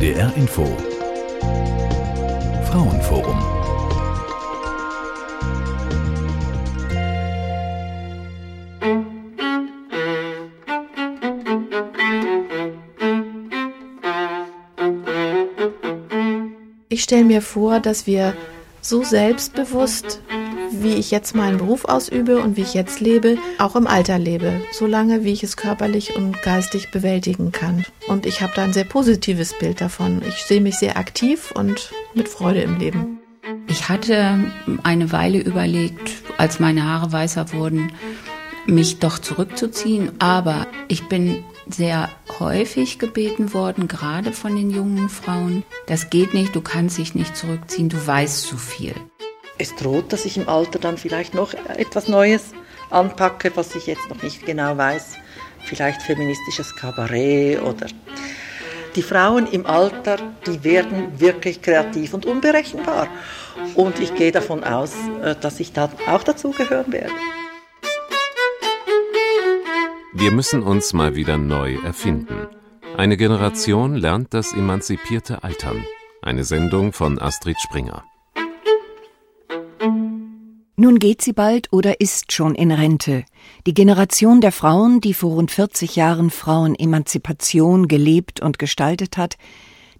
NDR Info. Frauenforum. Ich stelle mir vor, dass wir so selbstbewusst wie ich jetzt meinen Beruf ausübe und wie ich jetzt lebe, auch im Alter lebe, solange wie ich es körperlich und geistig bewältigen kann. Und ich habe da ein sehr positives Bild davon. Ich sehe mich sehr aktiv und mit Freude im Leben. Ich hatte eine Weile überlegt, als meine Haare weißer wurden, mich doch zurückzuziehen, aber ich bin sehr häufig gebeten worden, gerade von den jungen Frauen, das geht nicht, du kannst dich nicht zurückziehen, du weißt zu viel es droht, dass ich im Alter dann vielleicht noch etwas Neues anpacke, was ich jetzt noch nicht genau weiß. Vielleicht feministisches Kabarett oder die Frauen im Alter, die werden wirklich kreativ und unberechenbar. Und ich gehe davon aus, äh, dass ich da auch dazugehören werde. Wir müssen uns mal wieder neu erfinden. Eine Generation lernt das emanzipierte Altern. Eine Sendung von Astrid Springer. Nun geht sie bald oder ist schon in Rente. Die Generation der Frauen, die vor rund 40 Jahren Frauenemanzipation gelebt und gestaltet hat,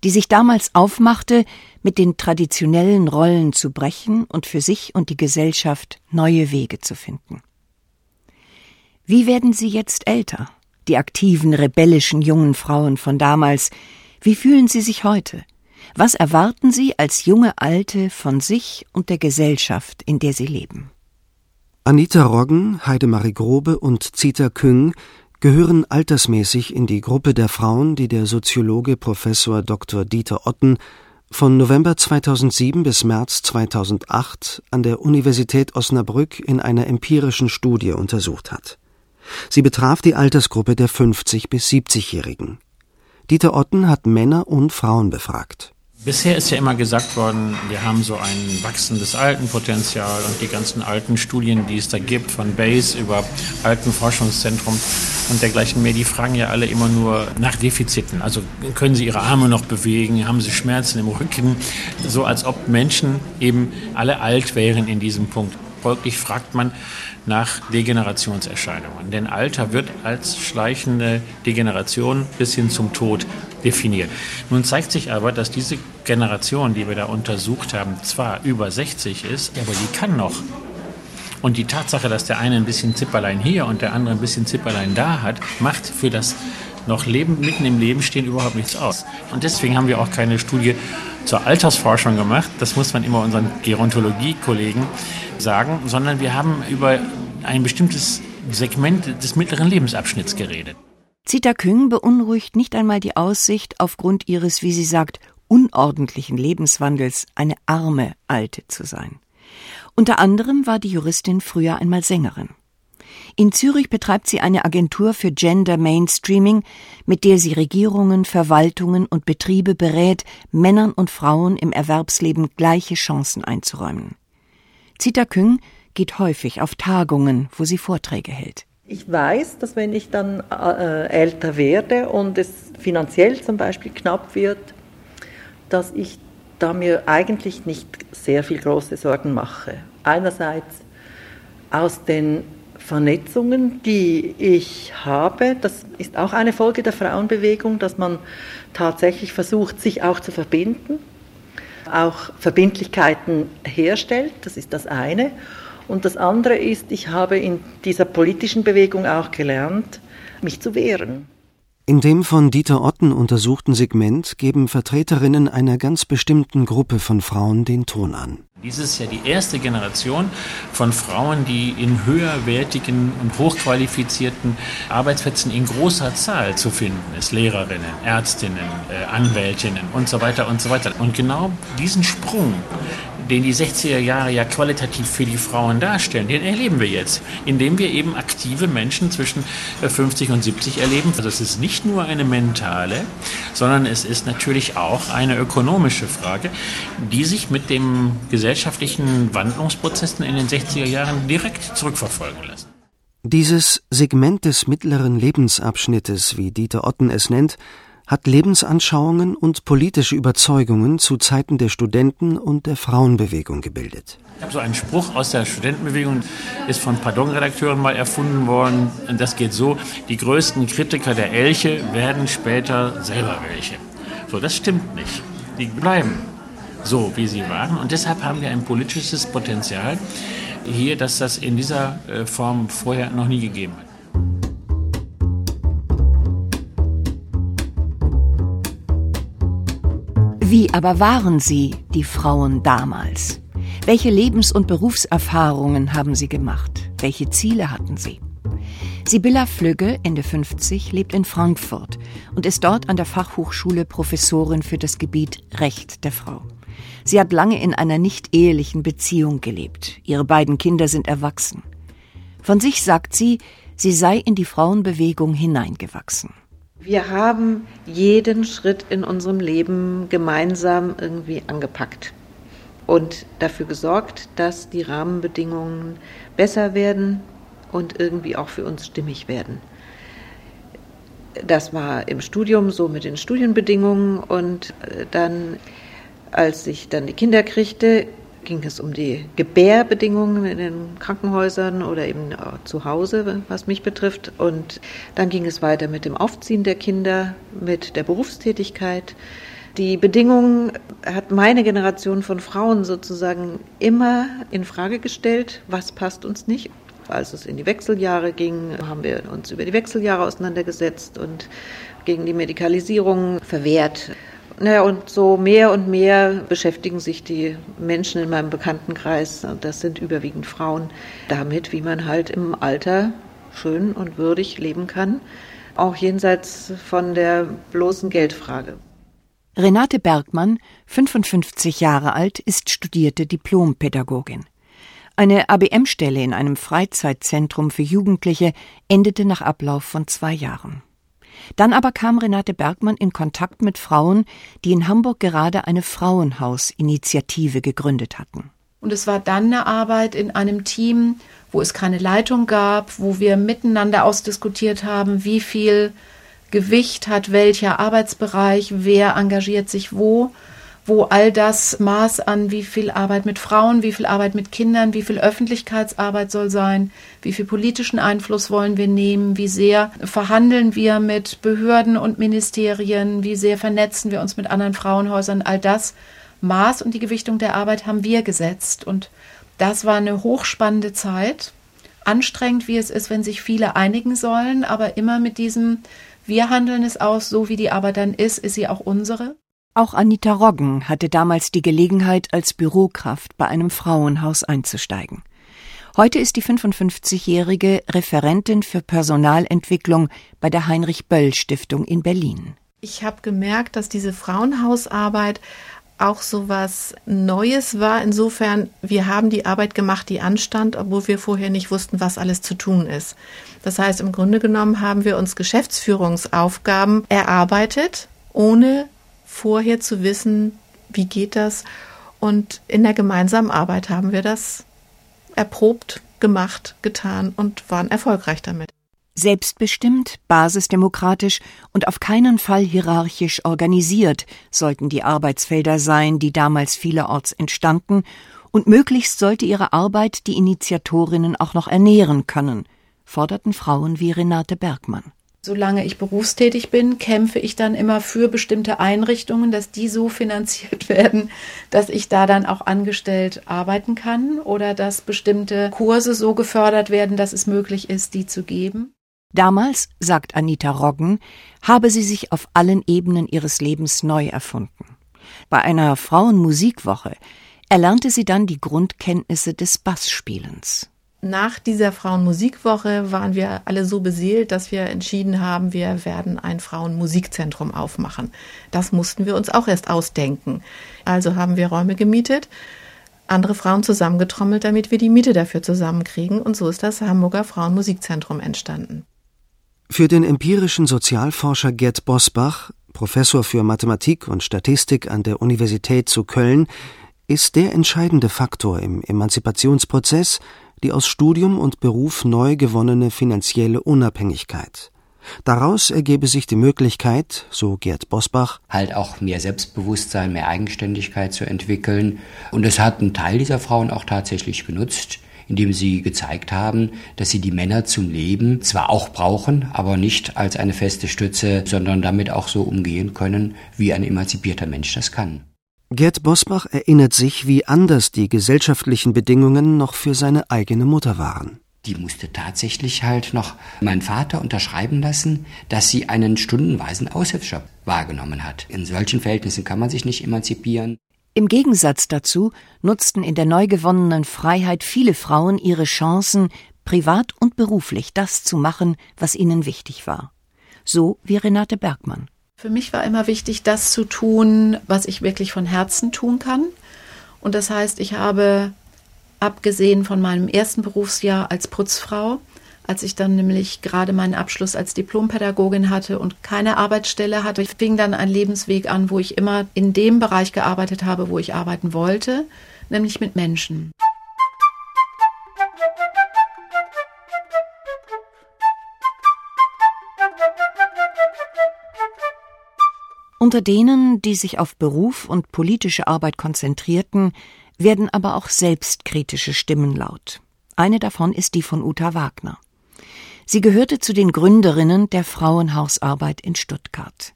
die sich damals aufmachte, mit den traditionellen Rollen zu brechen und für sich und die Gesellschaft neue Wege zu finden. Wie werden sie jetzt älter? Die aktiven, rebellischen jungen Frauen von damals, wie fühlen sie sich heute? Was erwarten Sie als junge Alte von sich und der Gesellschaft, in der Sie leben? Anita Roggen, Heidemarie Grobe und Zita Küng gehören altersmäßig in die Gruppe der Frauen, die der Soziologe Professor Dr. Dieter Otten von November 2007 bis März 2008 an der Universität Osnabrück in einer empirischen Studie untersucht hat. Sie betraf die Altersgruppe der 50 bis 70-Jährigen. Dieter Otten hat Männer und Frauen befragt. Bisher ist ja immer gesagt worden, wir haben so ein wachsendes Altenpotenzial und die ganzen alten Studien, die es da gibt, von BASE über Altenforschungszentrum und dergleichen mehr, die fragen ja alle immer nur nach Defiziten. Also können sie ihre Arme noch bewegen, haben sie Schmerzen im Rücken, so als ob Menschen eben alle alt wären in diesem Punkt. Folglich fragt man nach Degenerationserscheinungen. Denn Alter wird als schleichende Degeneration bis hin zum Tod definiert. Nun zeigt sich aber, dass diese Generation, die wir da untersucht haben, zwar über 60 ist, aber die kann noch. Und die Tatsache, dass der eine ein bisschen Zipperlein hier und der andere ein bisschen Zipperlein da hat, macht für das noch Leben, mitten im Leben stehen überhaupt nichts aus. Und deswegen haben wir auch keine Studie zur Altersforschung gemacht. Das muss man immer unseren Gerontologie-Kollegen sagen, sondern wir haben über ein bestimmtes Segment des mittleren Lebensabschnitts geredet. Zita Küng beunruhigt nicht einmal die Aussicht, aufgrund ihres, wie sie sagt, unordentlichen Lebenswandels eine arme Alte zu sein. Unter anderem war die Juristin früher einmal Sängerin. In Zürich betreibt sie eine Agentur für Gender Mainstreaming, mit der sie Regierungen, Verwaltungen und Betriebe berät, Männern und Frauen im Erwerbsleben gleiche Chancen einzuräumen. Zita Küng geht häufig auf Tagungen, wo sie Vorträge hält. Ich weiß, dass wenn ich dann äh, älter werde und es finanziell zum Beispiel knapp wird, dass ich da mir eigentlich nicht sehr viel große Sorgen mache. Einerseits aus den Vernetzungen, die ich habe, das ist auch eine Folge der Frauenbewegung, dass man tatsächlich versucht, sich auch zu verbinden, auch Verbindlichkeiten herstellt, das ist das eine. Und das andere ist, ich habe in dieser politischen Bewegung auch gelernt, mich zu wehren. In dem von Dieter Otten untersuchten Segment geben Vertreterinnen einer ganz bestimmten Gruppe von Frauen den Ton an. Dies ist ja die erste Generation von Frauen, die in höherwertigen und hochqualifizierten Arbeitsplätzen in großer Zahl zu finden ist. Lehrerinnen, Ärztinnen, äh, Anwältinnen und so weiter und so weiter. Und genau diesen Sprung den die 60er Jahre ja qualitativ für die Frauen darstellen, den erleben wir jetzt, indem wir eben aktive Menschen zwischen 50 äh, und 70 erleben. Also es ist nicht nur eine mentale, sondern es ist natürlich auch eine ökonomische Frage, die sich mit dem gesellschaftlichen Wandlungsprozessen in den 60er Jahren direkt zurückverfolgen lässt. Dieses Segment des mittleren Lebensabschnittes, wie Dieter Otten es nennt, hat Lebensanschauungen und politische Überzeugungen zu Zeiten der Studenten- und der Frauenbewegung gebildet. Ich habe so einen Spruch aus der Studentenbewegung, ist von Pardon-Redakteuren mal erfunden worden. Und das geht so, die größten Kritiker der Elche werden später selber welche. So, das stimmt nicht. Die bleiben so, wie sie waren. Und deshalb haben wir ein politisches Potenzial hier, dass das in dieser äh, Form vorher noch nie gegeben hat. Wie aber waren Sie, die Frauen damals? Welche Lebens- und Berufserfahrungen haben Sie gemacht? Welche Ziele hatten Sie? Sibylla Flügge, Ende 50, lebt in Frankfurt und ist dort an der Fachhochschule Professorin für das Gebiet Recht der Frau. Sie hat lange in einer nicht ehelichen Beziehung gelebt. Ihre beiden Kinder sind erwachsen. Von sich sagt sie, sie sei in die Frauenbewegung hineingewachsen. Wir haben jeden Schritt in unserem Leben gemeinsam irgendwie angepackt und dafür gesorgt, dass die Rahmenbedingungen besser werden und irgendwie auch für uns stimmig werden. Das war im Studium so mit den Studienbedingungen und äh, dann als ich dann die Kinder kriegte, ging es um die Gebärbedingungen in den Krankenhäusern oder eben zu Hause, was mich betrifft. Und dann ging es weiter mit dem Aufziehen der Kinder, mit der Berufstätigkeit. Die Bedingungen hat meine Generation von Frauen sozusagen immer in Frage gestellt. Was passt uns nicht? Als es in die Wechseljahre ging, haben wir uns über die Wechseljahre auseinandergesetzt und gegen die Medikalisierung verwehrt. Naja, und so mehr und mehr beschäftigen sich die Menschen in meinem Bekanntenkreis, das sind überwiegend Frauen, damit, wie man halt im Alter schön und würdig leben kann, auch jenseits von der bloßen Geldfrage. Renate Bergmann, 55 Jahre alt, ist studierte Diplompädagogin. Eine ABM-Stelle in einem Freizeitzentrum für Jugendliche endete nach Ablauf von zwei Jahren. Dann aber kam Renate Bergmann in Kontakt mit Frauen, die in Hamburg gerade eine Frauenhausinitiative gegründet hatten. Und es war dann eine Arbeit in einem Team, wo es keine Leitung gab, wo wir miteinander ausdiskutiert haben, wie viel Gewicht hat welcher Arbeitsbereich, wer engagiert sich wo wo all das Maß an, wie viel Arbeit mit Frauen, wie viel Arbeit mit Kindern, wie viel Öffentlichkeitsarbeit soll sein, wie viel politischen Einfluss wollen wir nehmen, wie sehr verhandeln wir mit Behörden und Ministerien, wie sehr vernetzen wir uns mit anderen Frauenhäusern, all das Maß und die Gewichtung der Arbeit haben wir gesetzt. Und das war eine hochspannende Zeit, anstrengend wie es ist, wenn sich viele einigen sollen, aber immer mit diesem, wir handeln es aus, so wie die Arbeit dann ist, ist sie auch unsere. Auch Anita Roggen hatte damals die Gelegenheit, als Bürokraft bei einem Frauenhaus einzusteigen. Heute ist die 55-jährige Referentin für Personalentwicklung bei der Heinrich Böll Stiftung in Berlin. Ich habe gemerkt, dass diese Frauenhausarbeit auch so was Neues war. Insofern, wir haben die Arbeit gemacht, die anstand, obwohl wir vorher nicht wussten, was alles zu tun ist. Das heißt, im Grunde genommen haben wir uns Geschäftsführungsaufgaben erarbeitet, ohne vorher zu wissen, wie geht das. Und in der gemeinsamen Arbeit haben wir das erprobt, gemacht, getan und waren erfolgreich damit. Selbstbestimmt, basisdemokratisch und auf keinen Fall hierarchisch organisiert sollten die Arbeitsfelder sein, die damals vielerorts entstanden, und möglichst sollte ihre Arbeit die Initiatorinnen auch noch ernähren können, forderten Frauen wie Renate Bergmann. Solange ich berufstätig bin, kämpfe ich dann immer für bestimmte Einrichtungen, dass die so finanziert werden, dass ich da dann auch angestellt arbeiten kann oder dass bestimmte Kurse so gefördert werden, dass es möglich ist, die zu geben. Damals, sagt Anita Roggen, habe sie sich auf allen Ebenen ihres Lebens neu erfunden. Bei einer Frauenmusikwoche erlernte sie dann die Grundkenntnisse des Bassspielens nach dieser Frauenmusikwoche waren wir alle so beseelt, dass wir entschieden haben, wir werden ein Frauenmusikzentrum aufmachen. Das mussten wir uns auch erst ausdenken. Also haben wir Räume gemietet, andere Frauen zusammengetrommelt, damit wir die Miete dafür zusammenkriegen. Und so ist das Hamburger Frauenmusikzentrum entstanden. Für den empirischen Sozialforscher Gerd Bosbach, Professor für Mathematik und Statistik an der Universität zu Köln, ist der entscheidende Faktor im Emanzipationsprozess die aus Studium und Beruf neu gewonnene finanzielle Unabhängigkeit. Daraus ergebe sich die Möglichkeit, so Gerd Bosbach, halt auch mehr Selbstbewusstsein, mehr Eigenständigkeit zu entwickeln. Und es hat ein Teil dieser Frauen auch tatsächlich genutzt, indem sie gezeigt haben, dass sie die Männer zum Leben zwar auch brauchen, aber nicht als eine feste Stütze, sondern damit auch so umgehen können, wie ein emanzipierter Mensch das kann. Gerd Bosbach erinnert sich, wie anders die gesellschaftlichen Bedingungen noch für seine eigene Mutter waren. Die musste tatsächlich halt noch meinen Vater unterschreiben lassen, dass sie einen stundenweisen Aushilfsjob wahrgenommen hat. In solchen Verhältnissen kann man sich nicht emanzipieren. Im Gegensatz dazu nutzten in der neu gewonnenen Freiheit viele Frauen ihre Chancen, privat und beruflich das zu machen, was ihnen wichtig war. So wie Renate Bergmann. Für mich war immer wichtig, das zu tun, was ich wirklich von Herzen tun kann. Und das heißt, ich habe, abgesehen von meinem ersten Berufsjahr als Putzfrau, als ich dann nämlich gerade meinen Abschluss als Diplompädagogin hatte und keine Arbeitsstelle hatte, fing dann ein Lebensweg an, wo ich immer in dem Bereich gearbeitet habe, wo ich arbeiten wollte, nämlich mit Menschen. Unter denen, die sich auf Beruf und politische Arbeit konzentrierten, werden aber auch selbstkritische Stimmen laut. Eine davon ist die von Uta Wagner. Sie gehörte zu den Gründerinnen der Frauenhausarbeit in Stuttgart.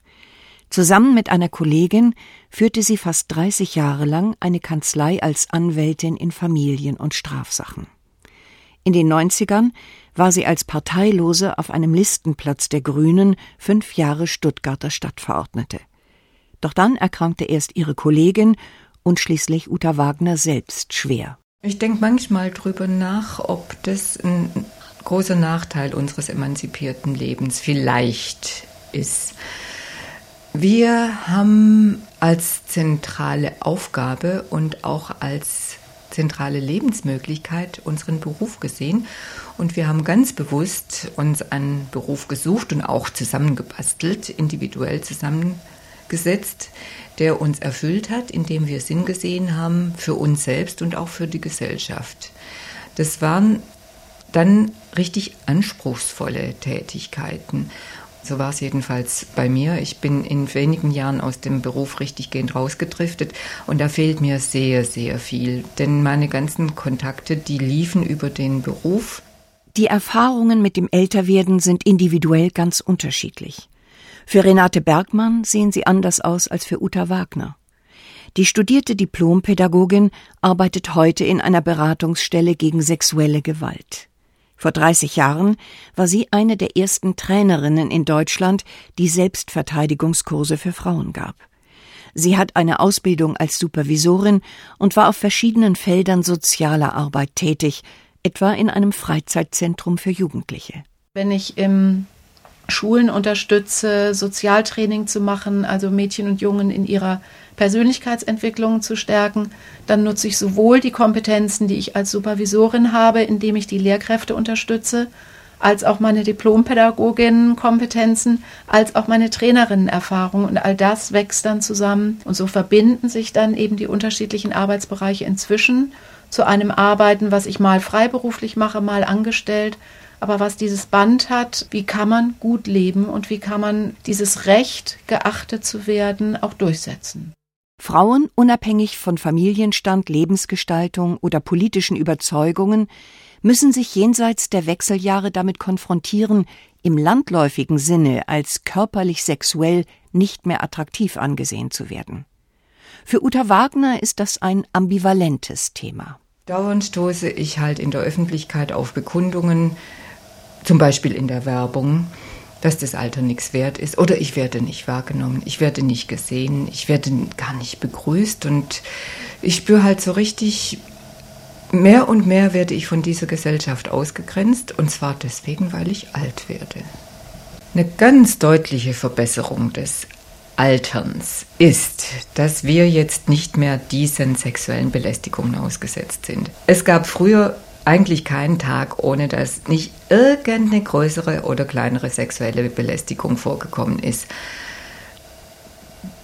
Zusammen mit einer Kollegin führte sie fast 30 Jahre lang eine Kanzlei als Anwältin in Familien- und Strafsachen. In den 90ern war sie als Parteilose auf einem Listenplatz der Grünen fünf Jahre Stuttgarter Stadtverordnete. Doch dann erkrankte erst ihre Kollegin und schließlich Uta Wagner selbst schwer. Ich denke manchmal drüber nach, ob das ein großer Nachteil unseres emanzipierten Lebens vielleicht ist. Wir haben als zentrale Aufgabe und auch als zentrale Lebensmöglichkeit unseren Beruf gesehen und wir haben ganz bewusst uns einen Beruf gesucht und auch zusammengebastelt, individuell zusammengebastelt gesetzt, der uns erfüllt hat, indem wir Sinn gesehen haben für uns selbst und auch für die Gesellschaft. Das waren dann richtig anspruchsvolle Tätigkeiten. So war es jedenfalls bei mir. Ich bin in wenigen Jahren aus dem Beruf richtig gehend rausgedriftet und da fehlt mir sehr, sehr viel. Denn meine ganzen Kontakte, die liefen über den Beruf. Die Erfahrungen mit dem Älterwerden sind individuell ganz unterschiedlich. Für Renate Bergmann sehen sie anders aus als für Uta Wagner. Die studierte Diplompädagogin arbeitet heute in einer Beratungsstelle gegen sexuelle Gewalt. Vor 30 Jahren war sie eine der ersten Trainerinnen in Deutschland, die Selbstverteidigungskurse für Frauen gab. Sie hat eine Ausbildung als Supervisorin und war auf verschiedenen Feldern sozialer Arbeit tätig, etwa in einem Freizeitzentrum für Jugendliche. Wenn ich im Schulen unterstütze, Sozialtraining zu machen, also Mädchen und Jungen in ihrer Persönlichkeitsentwicklung zu stärken. Dann nutze ich sowohl die Kompetenzen, die ich als Supervisorin habe, indem ich die Lehrkräfte unterstütze, als auch meine Diplompädagoginnen-Kompetenzen, als auch meine Trainerinnen-Erfahrung. Und all das wächst dann zusammen. Und so verbinden sich dann eben die unterschiedlichen Arbeitsbereiche inzwischen zu einem Arbeiten, was ich mal freiberuflich mache, mal angestellt, aber was dieses Band hat, wie kann man gut leben und wie kann man dieses Recht, geachtet zu werden, auch durchsetzen. Frauen, unabhängig von Familienstand, Lebensgestaltung oder politischen Überzeugungen, müssen sich jenseits der Wechseljahre damit konfrontieren, im landläufigen Sinne als körperlich sexuell nicht mehr attraktiv angesehen zu werden. Für Uta Wagner ist das ein ambivalentes Thema. Dauernd stoße ich halt in der Öffentlichkeit auf Bekundungen, zum Beispiel in der Werbung, dass das Alter nichts wert ist oder ich werde nicht wahrgenommen, ich werde nicht gesehen, ich werde gar nicht begrüßt und ich spüre halt so richtig, mehr und mehr werde ich von dieser Gesellschaft ausgegrenzt und zwar deswegen, weil ich alt werde. Eine ganz deutliche Verbesserung des Alterns ist, dass wir jetzt nicht mehr diesen sexuellen Belästigungen ausgesetzt sind. Es gab früher eigentlich keinen Tag, ohne dass nicht irgendeine größere oder kleinere sexuelle Belästigung vorgekommen ist.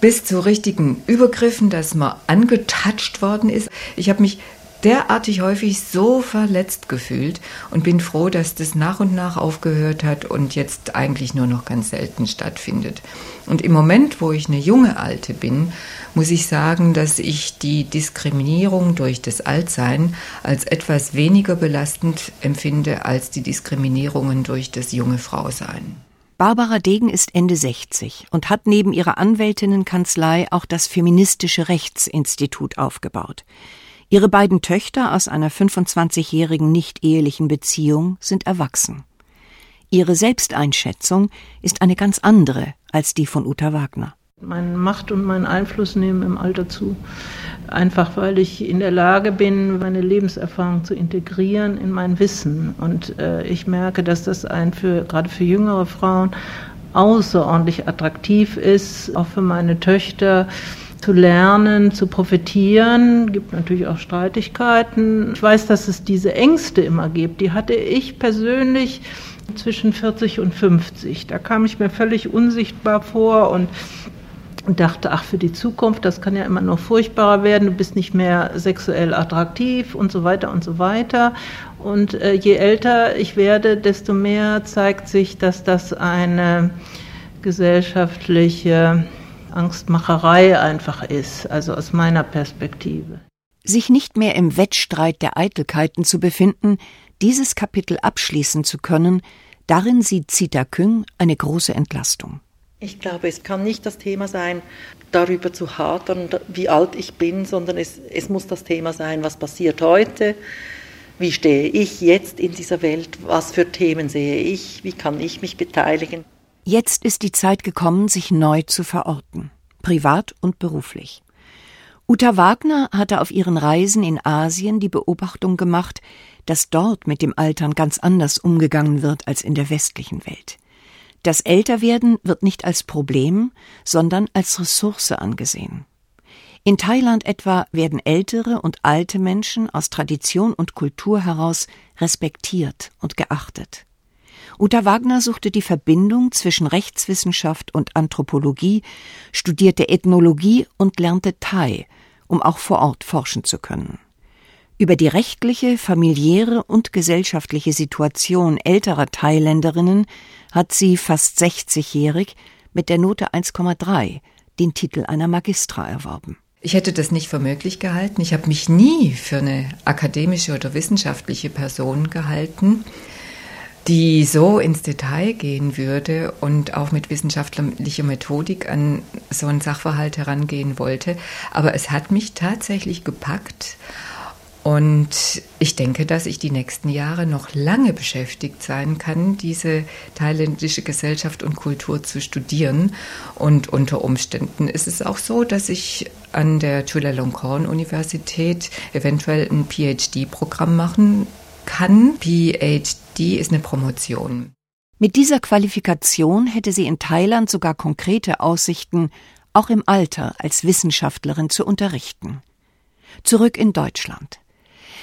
Bis zu richtigen Übergriffen, dass man angetatscht worden ist. Ich habe mich derartig häufig so verletzt gefühlt und bin froh, dass das nach und nach aufgehört hat und jetzt eigentlich nur noch ganz selten stattfindet. Und im Moment, wo ich eine junge Alte bin, muss ich sagen, dass ich die Diskriminierung durch das Altsein als etwas weniger belastend empfinde als die Diskriminierungen durch das junge Frausein. Barbara Degen ist Ende 60 und hat neben ihrer Anwältinnenkanzlei auch das Feministische Rechtsinstitut aufgebaut. Ihre beiden Töchter aus einer 25-jährigen nicht-ehelichen Beziehung sind erwachsen. Ihre Selbsteinschätzung ist eine ganz andere als die von Uta Wagner. Meine Macht und mein Einfluss nehmen im Alter zu. Einfach weil ich in der Lage bin, meine Lebenserfahrung zu integrieren in mein Wissen. Und äh, ich merke, dass das ein für, gerade für jüngere Frauen außerordentlich attraktiv ist, auch für meine Töchter zu lernen, zu profitieren. Gibt natürlich auch Streitigkeiten. Ich weiß, dass es diese Ängste immer gibt. Die hatte ich persönlich zwischen 40 und 50. Da kam ich mir völlig unsichtbar vor und dachte, ach, für die Zukunft, das kann ja immer noch furchtbarer werden, du bist nicht mehr sexuell attraktiv und so weiter und so weiter. Und äh, je älter ich werde, desto mehr zeigt sich, dass das eine gesellschaftliche Angstmacherei einfach ist, also aus meiner Perspektive. Sich nicht mehr im Wettstreit der Eitelkeiten zu befinden, dieses Kapitel abschließen zu können, darin sieht Zita Küng eine große Entlastung. Ich glaube, es kann nicht das Thema sein, darüber zu hadern, wie alt ich bin, sondern es, es muss das Thema sein, was passiert heute, wie stehe ich jetzt in dieser Welt, was für Themen sehe ich, wie kann ich mich beteiligen. Jetzt ist die Zeit gekommen, sich neu zu verorten, privat und beruflich. Uta Wagner hatte auf ihren Reisen in Asien die Beobachtung gemacht, dass dort mit dem Altern ganz anders umgegangen wird als in der westlichen Welt. Das Älterwerden wird nicht als Problem, sondern als Ressource angesehen. In Thailand etwa werden ältere und alte Menschen aus Tradition und Kultur heraus respektiert und geachtet. Uta Wagner suchte die Verbindung zwischen Rechtswissenschaft und Anthropologie, studierte Ethnologie und lernte Thai, um auch vor Ort forschen zu können. Über die rechtliche, familiäre und gesellschaftliche Situation älterer Thailänderinnen hat sie fast 60-jährig mit der Note 1,3 den Titel einer Magistra erworben. Ich hätte das nicht für möglich gehalten. Ich habe mich nie für eine akademische oder wissenschaftliche Person gehalten die so ins Detail gehen würde und auch mit wissenschaftlicher Methodik an so einen Sachverhalt herangehen wollte. Aber es hat mich tatsächlich gepackt. Und ich denke, dass ich die nächsten Jahre noch lange beschäftigt sein kann, diese thailändische Gesellschaft und Kultur zu studieren. Und unter Umständen ist es auch so, dass ich an der Chulalongkorn Universität eventuell ein PhD-Programm machen kann. PhD ist eine Promotion. Mit dieser Qualifikation hätte sie in Thailand sogar konkrete Aussichten, auch im Alter als Wissenschaftlerin zu unterrichten. Zurück in Deutschland.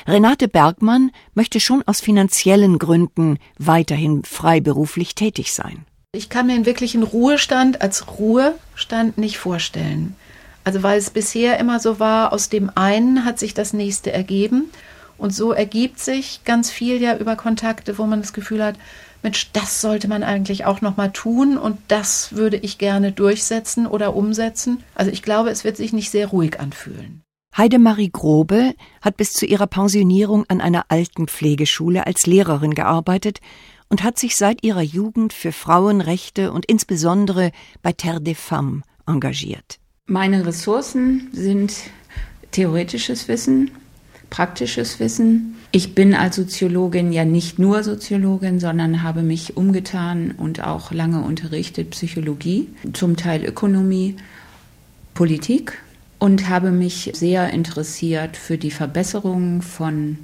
Renate Bergmann möchte schon aus finanziellen Gründen weiterhin freiberuflich tätig sein. Ich kann mir einen wirklichen Ruhestand als Ruhestand nicht vorstellen. Also weil es bisher immer so war, aus dem einen hat sich das nächste ergeben und so ergibt sich ganz viel ja über Kontakte, wo man das Gefühl hat, Mensch, das sollte man eigentlich auch noch mal tun und das würde ich gerne durchsetzen oder umsetzen. Also ich glaube, es wird sich nicht sehr ruhig anfühlen. Heidemarie Grobe hat bis zu ihrer Pensionierung an einer Altenpflegeschule als Lehrerin gearbeitet und hat sich seit ihrer Jugend für Frauenrechte und insbesondere bei Terre des Femmes engagiert. Meine Ressourcen sind theoretisches Wissen, praktisches Wissen. Ich bin als Soziologin ja nicht nur Soziologin, sondern habe mich umgetan und auch lange unterrichtet Psychologie, zum Teil Ökonomie, Politik und habe mich sehr interessiert für die Verbesserung von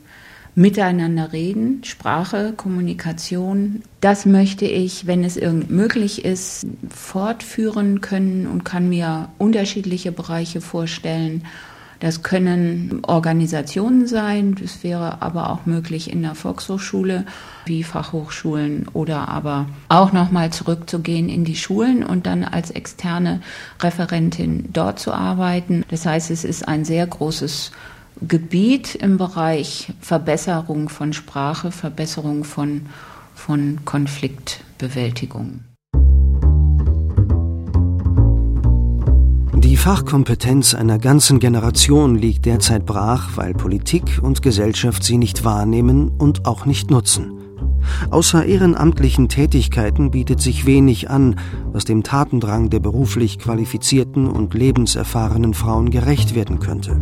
Miteinander reden, Sprache, Kommunikation. Das möchte ich, wenn es irgend möglich ist, fortführen können und kann mir unterschiedliche Bereiche vorstellen das können Organisationen sein, das wäre aber auch möglich in der Volkshochschule wie Fachhochschulen oder aber auch nochmal zurückzugehen in die Schulen und dann als externe Referentin dort zu arbeiten. Das heißt, es ist ein sehr großes Gebiet im Bereich Verbesserung von Sprache, Verbesserung von, von Konfliktbewältigung. Die Fachkompetenz einer ganzen Generation liegt derzeit brach, weil Politik und Gesellschaft sie nicht wahrnehmen und auch nicht nutzen. Außer ehrenamtlichen Tätigkeiten bietet sich wenig an, was dem Tatendrang der beruflich qualifizierten und lebenserfahrenen Frauen gerecht werden könnte.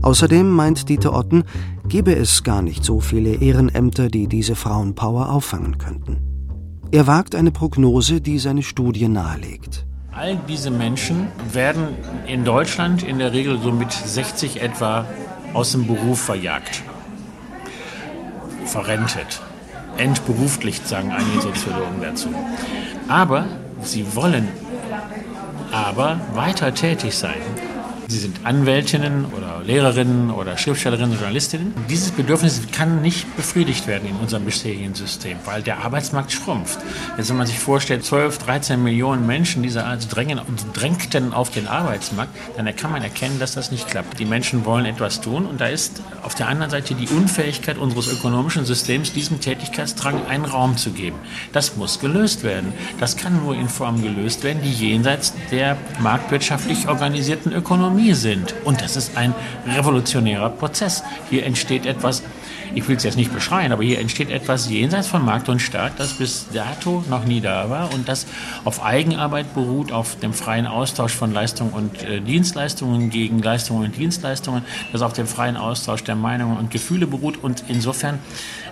Außerdem meint Dieter Otten, gebe es gar nicht so viele Ehrenämter, die diese Frauenpower auffangen könnten. Er wagt eine Prognose, die seine Studie nahelegt. All diese Menschen werden in Deutschland in der Regel so mit 60 etwa aus dem Beruf verjagt, verrentet entberuflicht, sagen einige Soziologen dazu. Aber sie wollen aber weiter tätig sein. Sie sind Anwältinnen oder Lehrerinnen oder Schriftstellerinnen, Journalistinnen. Dieses Bedürfnis kann nicht befriedigt werden in unserem bisherigen System, weil der Arbeitsmarkt schrumpft. Jetzt, wenn man sich vorstellt, 12, 13 Millionen Menschen dieser Art drängen drängten auf den Arbeitsmarkt, dann kann man erkennen, dass das nicht klappt. Die Menschen wollen etwas tun und da ist auf der anderen Seite die Unfähigkeit unseres ökonomischen Systems, diesem Tätigkeitsdrang einen Raum zu geben. Das muss gelöst werden. Das kann nur in Formen gelöst werden, die jenseits der marktwirtschaftlich organisierten Ökonomie sind. Und das ist ein revolutionärer Prozess. Hier entsteht etwas, ich will es jetzt nicht beschreien, aber hier entsteht etwas jenseits von Markt und Staat, das bis dato noch nie da war und das auf Eigenarbeit beruht, auf dem freien Austausch von Leistungen und äh, Dienstleistungen gegen Leistungen und Dienstleistungen, das auf dem freien Austausch der Meinungen und Gefühle beruht und insofern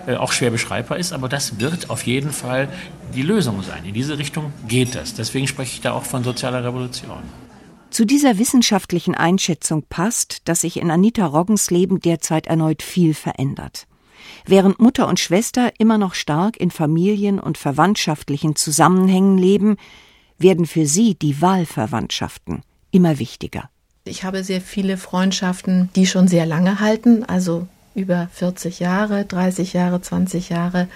äh, auch schwer beschreibbar ist, aber das wird auf jeden Fall die Lösung sein. In diese Richtung geht das. Deswegen spreche ich da auch von sozialer Revolution. Zu dieser wissenschaftlichen Einschätzung passt, dass sich in Anita Roggens Leben derzeit erneut viel verändert. Während Mutter und Schwester immer noch stark in Familien und verwandtschaftlichen Zusammenhängen leben, werden für sie die Wahlverwandtschaften immer wichtiger. Ich habe sehr viele Freundschaften, die schon sehr lange halten, also über 40 Jahre, 30 Jahre, 20 Jahre.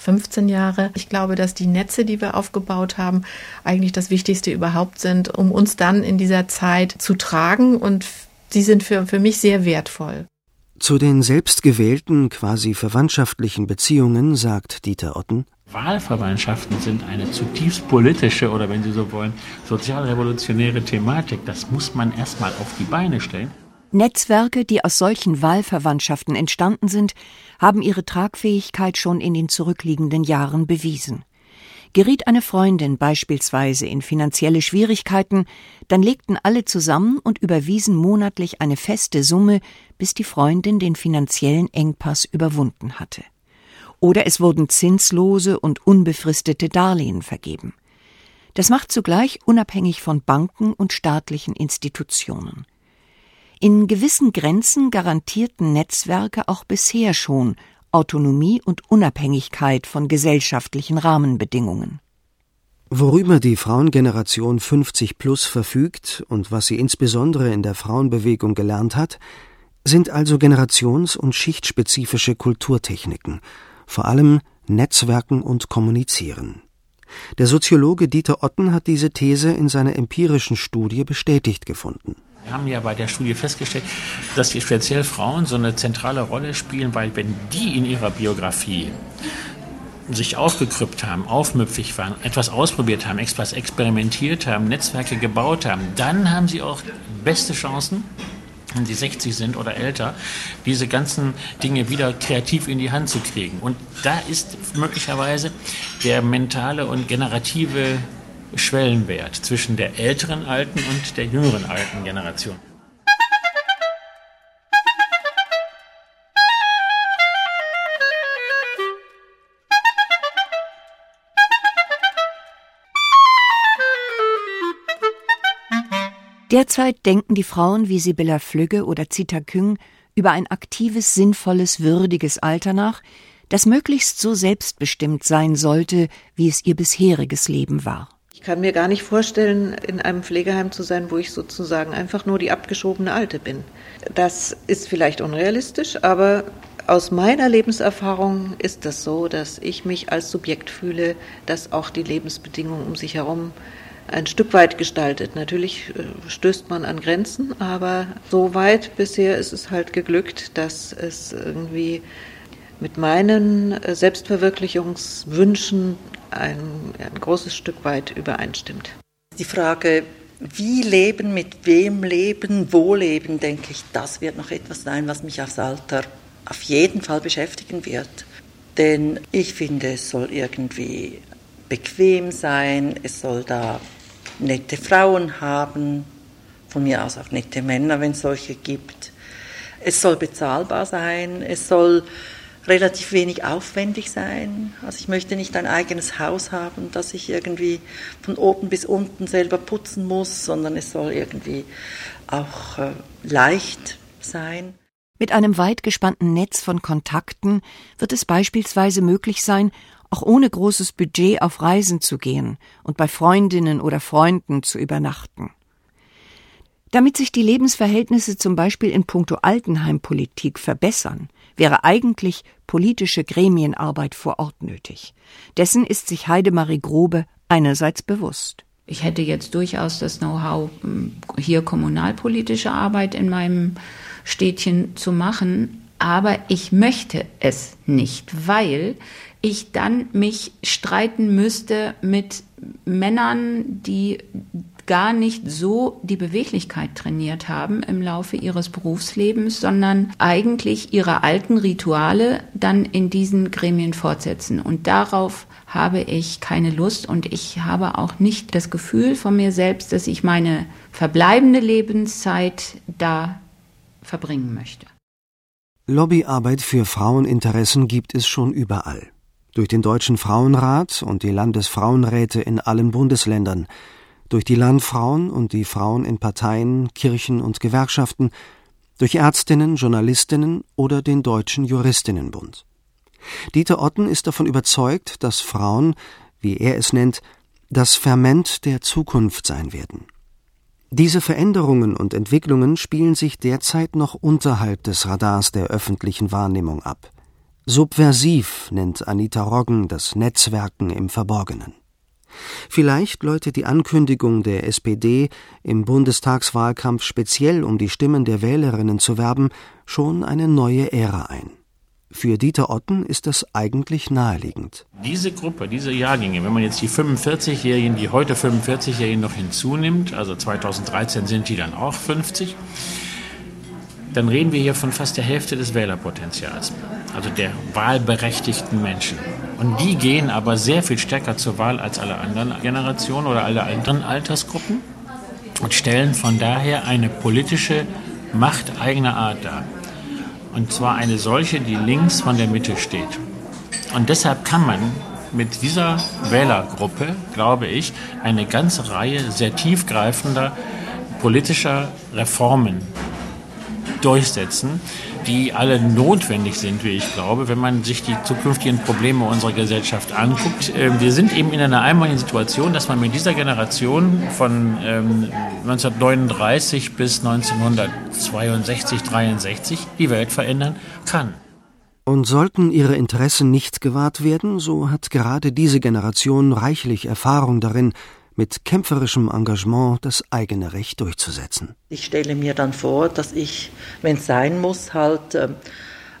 15 Jahre. Ich glaube, dass die Netze, die wir aufgebaut haben, eigentlich das Wichtigste überhaupt sind, um uns dann in dieser Zeit zu tragen und sie sind für, für mich sehr wertvoll. Zu den selbstgewählten, quasi verwandtschaftlichen Beziehungen sagt Dieter Otten, Wahlverwandtschaften sind eine zutiefst politische oder wenn Sie so wollen, sozialrevolutionäre Thematik. Das muss man erstmal auf die Beine stellen. Netzwerke, die aus solchen Wahlverwandtschaften entstanden sind, haben ihre Tragfähigkeit schon in den zurückliegenden Jahren bewiesen. Geriet eine Freundin beispielsweise in finanzielle Schwierigkeiten, dann legten alle zusammen und überwiesen monatlich eine feste Summe, bis die Freundin den finanziellen Engpass überwunden hatte. Oder es wurden zinslose und unbefristete Darlehen vergeben. Das macht zugleich unabhängig von Banken und staatlichen Institutionen. In gewissen Grenzen garantierten Netzwerke auch bisher schon Autonomie und Unabhängigkeit von gesellschaftlichen Rahmenbedingungen. Worüber die Frauengeneration 50 plus verfügt und was sie insbesondere in der Frauenbewegung gelernt hat, sind also generations- und schichtspezifische Kulturtechniken, vor allem Netzwerken und Kommunizieren. Der Soziologe Dieter Otten hat diese These in seiner empirischen Studie bestätigt gefunden. Wir haben ja bei der Studie festgestellt, dass die speziell Frauen so eine zentrale Rolle spielen, weil wenn die in ihrer Biografie sich aufgekrüppt haben, aufmüpfig waren, etwas ausprobiert haben, etwas experimentiert haben, Netzwerke gebaut haben, dann haben sie auch beste Chancen, wenn sie 60 sind oder älter, diese ganzen Dinge wieder kreativ in die Hand zu kriegen. Und da ist möglicherweise der mentale und generative Schwellenwert zwischen der älteren alten und der jüngeren alten Generation. Derzeit denken die Frauen wie Sibylla Flügge oder Zita Küng über ein aktives, sinnvolles, würdiges Alter nach, das möglichst so selbstbestimmt sein sollte, wie es ihr bisheriges Leben war. Ich kann mir gar nicht vorstellen, in einem Pflegeheim zu sein, wo ich sozusagen einfach nur die abgeschobene Alte bin. Das ist vielleicht unrealistisch, aber aus meiner Lebenserfahrung ist das so, dass ich mich als Subjekt fühle, das auch die Lebensbedingungen um sich herum ein Stück weit gestaltet. Natürlich äh, stößt man an Grenzen, aber so weit bisher ist es halt geglückt, dass es irgendwie mit meinen äh, Selbstverwirklichungswünschen ein, ein großes Stück weit übereinstimmt. Die Frage, wie leben, mit wem leben, wo leben, denke ich, das wird noch etwas sein, was mich aufs Alter auf jeden Fall beschäftigen wird. Denn ich finde, es soll irgendwie bequem sein, es soll da nette Frauen haben, von mir aus auch nette Männer, wenn es solche gibt. Es soll bezahlbar sein, es soll relativ wenig aufwendig sein. Also ich möchte nicht ein eigenes Haus haben, das ich irgendwie von oben bis unten selber putzen muss, sondern es soll irgendwie auch äh, leicht sein. Mit einem weit gespannten Netz von Kontakten wird es beispielsweise möglich sein, auch ohne großes Budget auf Reisen zu gehen und bei Freundinnen oder Freunden zu übernachten. Damit sich die Lebensverhältnisse zum Beispiel in puncto Altenheimpolitik verbessern, wäre eigentlich politische Gremienarbeit vor Ort nötig. Dessen ist sich Heidemarie Grobe einerseits bewusst. Ich hätte jetzt durchaus das Know-how, hm, hier kommunalpolitische Arbeit in meinem Städtchen zu machen, aber ich möchte es nicht, weil ich dann mich streiten müsste mit Männern, die gar nicht so die Beweglichkeit trainiert haben im Laufe ihres Berufslebens, sondern eigentlich ihre alten Rituale dann in diesen Gremien fortsetzen. Und darauf habe ich keine Lust und ich habe auch nicht das Gefühl von mir selbst, dass ich meine verbleibende Lebenszeit da verbringen möchte. Lobbyarbeit für Fraueninteressen gibt es schon überall. Durch den Deutschen Frauenrat und die Landesfrauenräte in allen Bundesländern, durch die Landfrauen und die Frauen in Parteien, Kirchen und Gewerkschaften, durch Ärztinnen, Journalistinnen oder den Deutschen Juristinnenbund. Dieter Otten ist davon überzeugt, dass Frauen, wie er es nennt, das Ferment der Zukunft sein werden. Diese Veränderungen und Entwicklungen spielen sich derzeit noch unterhalb des Radars der öffentlichen Wahrnehmung ab. Subversiv nennt Anita Roggen das Netzwerken im Verborgenen. Vielleicht läutet die Ankündigung der SPD, im Bundestagswahlkampf speziell um die Stimmen der Wählerinnen zu werben, schon eine neue Ära ein. Für Dieter Otten ist das eigentlich naheliegend. Diese Gruppe, diese Jahrgänge, wenn man jetzt die 45-Jährigen, die heute 45-Jährigen noch hinzunimmt, also 2013 sind die dann auch 50, dann reden wir hier von fast der Hälfte des Wählerpotenzials, also der wahlberechtigten Menschen. Und die gehen aber sehr viel stärker zur Wahl als alle anderen Generationen oder alle anderen Altersgruppen und stellen von daher eine politische Macht eigener Art dar. Und zwar eine solche, die links von der Mitte steht. Und deshalb kann man mit dieser Wählergruppe, glaube ich, eine ganze Reihe sehr tiefgreifender politischer Reformen durchsetzen, die alle notwendig sind, wie ich glaube, wenn man sich die zukünftigen Probleme unserer Gesellschaft anguckt. Ähm, wir sind eben in einer einmaligen Situation, dass man mit dieser Generation von 1939 ähm, bis 1962, 63 die Welt verändern kann. Und sollten ihre Interessen nicht gewahrt werden, so hat gerade diese Generation reichlich Erfahrung darin, mit kämpferischem Engagement das eigene Recht durchzusetzen. Ich stelle mir dann vor, dass ich, wenn es sein muss, halt äh,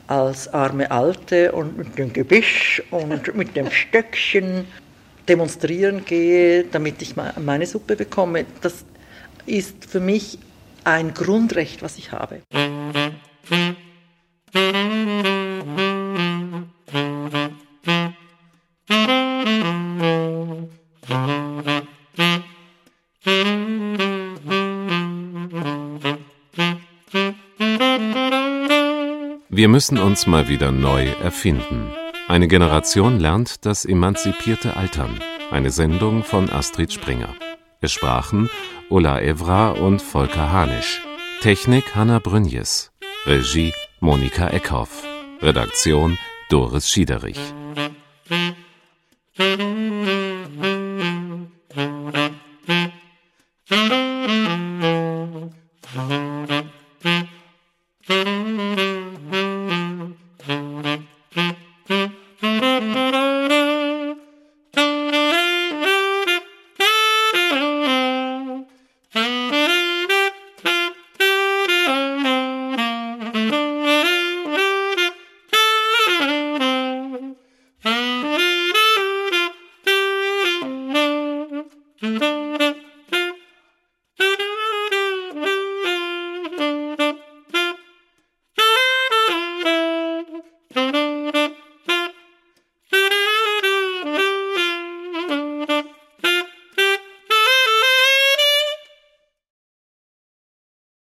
als arme Alte und mit dem Gebüsch und mit dem Stöckchen demonstrieren gehe, damit ich meine Suppe bekomme. Das ist für mich ein Grundrecht, was ich habe. Wir müssen uns mal wieder neu erfinden. Eine Generation lernt das emanzipierte Altern. Eine Sendung von Astrid Springer. Es sprachen Ulla Evra und Volker Hanisch. Technik Hanna Brünjes. Regie Monika Eckhoff. Redaktion Doris Schiederich.